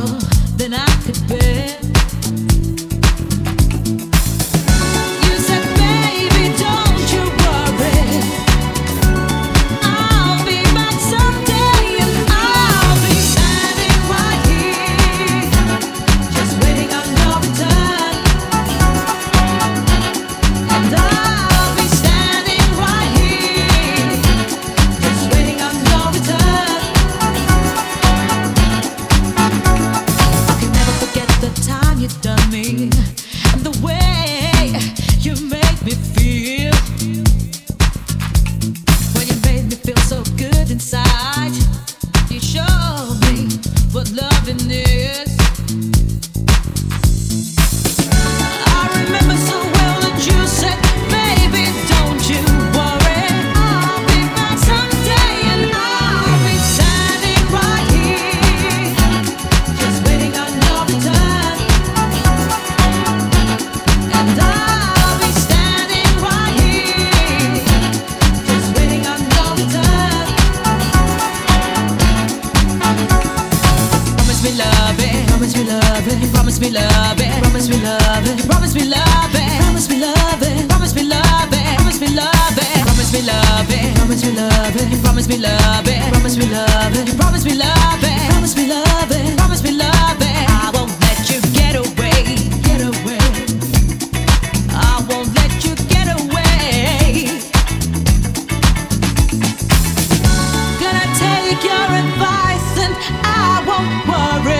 I'll be standing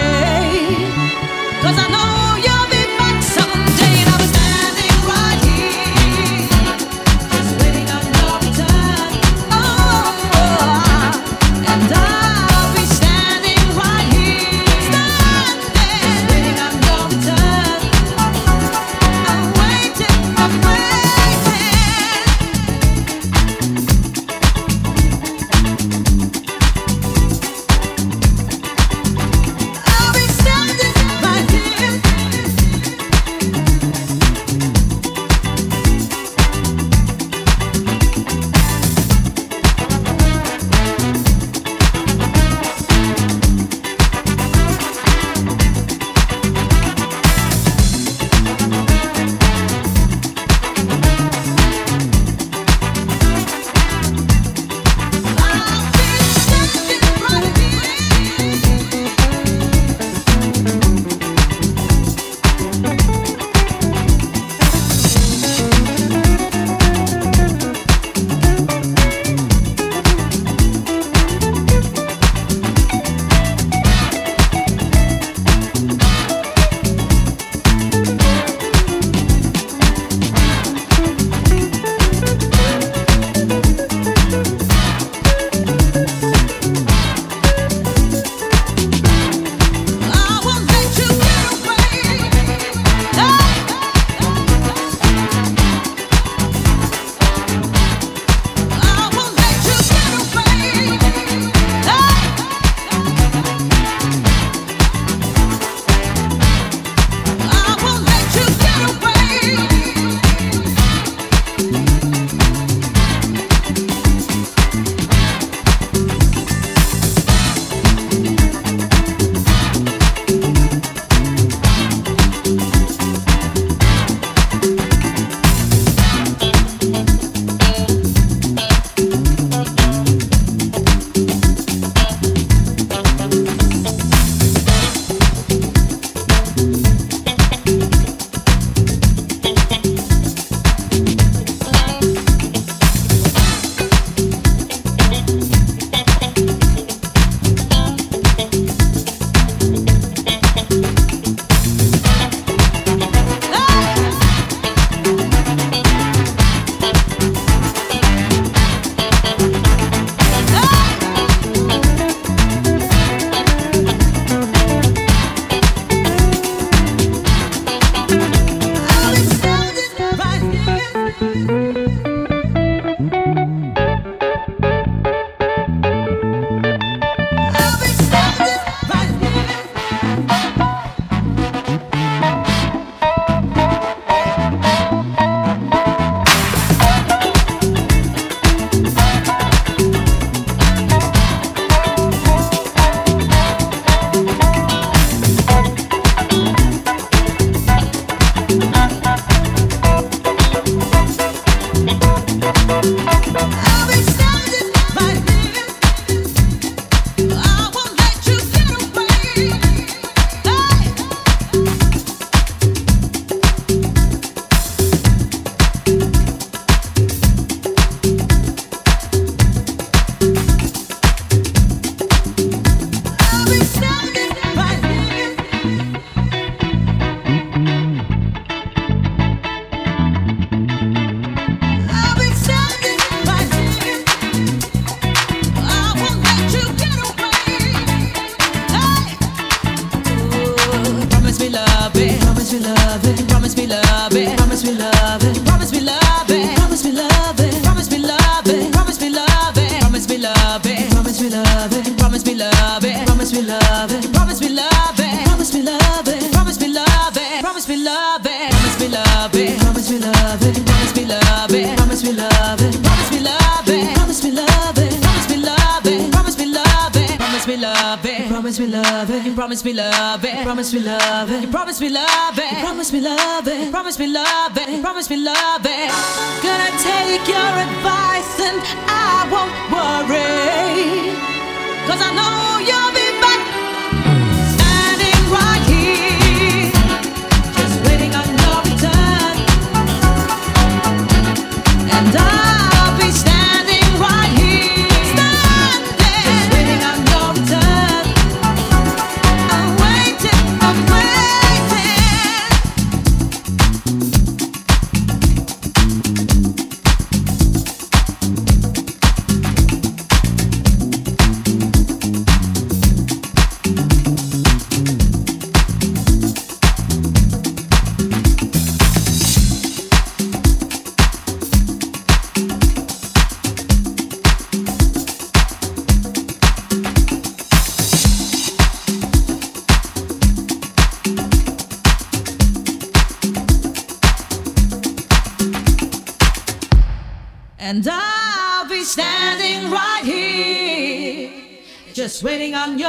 promise me love eh? it. Promise me love eh? it. Promise me love eh? it. Promise me love it. waiting on you.